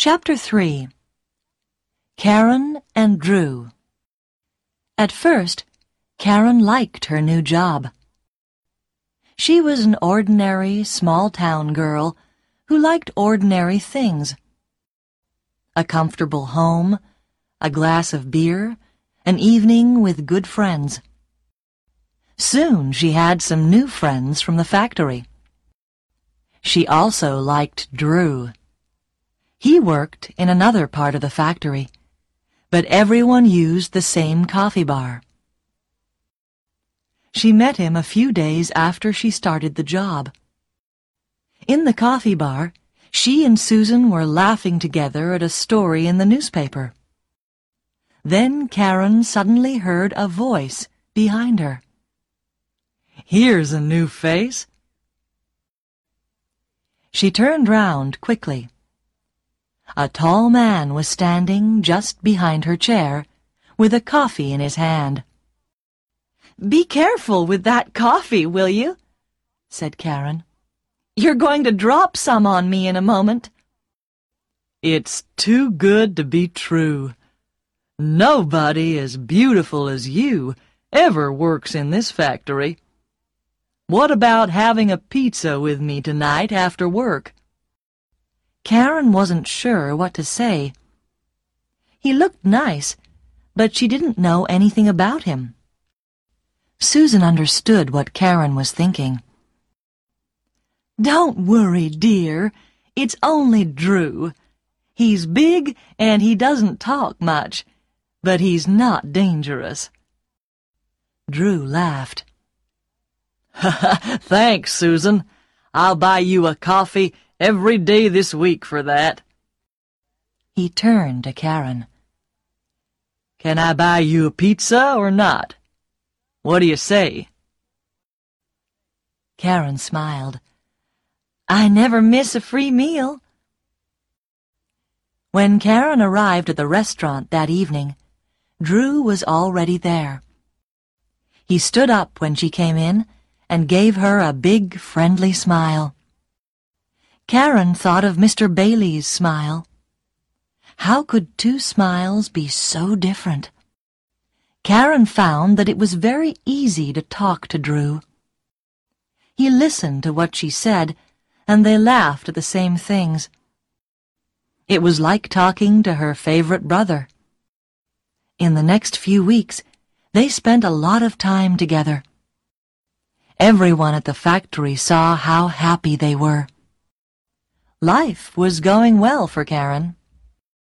Chapter 3 Karen and Drew At first, Karen liked her new job. She was an ordinary, small-town girl who liked ordinary things. A comfortable home, a glass of beer, an evening with good friends. Soon she had some new friends from the factory. She also liked Drew. He worked in another part of the factory, but everyone used the same coffee bar. She met him a few days after she started the job. In the coffee bar, she and Susan were laughing together at a story in the newspaper. Then Karen suddenly heard a voice behind her. Here's a new face. She turned round quickly. A tall man was standing just behind her chair, with a coffee in his hand. Be careful with that coffee, will you? said Karen. You're going to drop some on me in a moment. It's too good to be true. Nobody as beautiful as you ever works in this factory. What about having a pizza with me tonight after work? Karen wasn't sure what to say. He looked nice, but she didn't know anything about him. Susan understood what Karen was thinking. Don't worry, dear. It's only Drew. He's big and he doesn't talk much, but he's not dangerous. Drew laughed. Thanks, Susan. I'll buy you a coffee every day this week for that. He turned to Karen. Can I buy you a pizza or not? What do you say? Karen smiled. I never miss a free meal. When Karen arrived at the restaurant that evening, Drew was already there. He stood up when she came in and gave her a big, friendly smile. Karen thought of Mr. Bailey's smile. How could two smiles be so different? Karen found that it was very easy to talk to Drew. He listened to what she said, and they laughed at the same things. It was like talking to her favorite brother. In the next few weeks, they spent a lot of time together. Everyone at the factory saw how happy they were. Life was going well for Karen.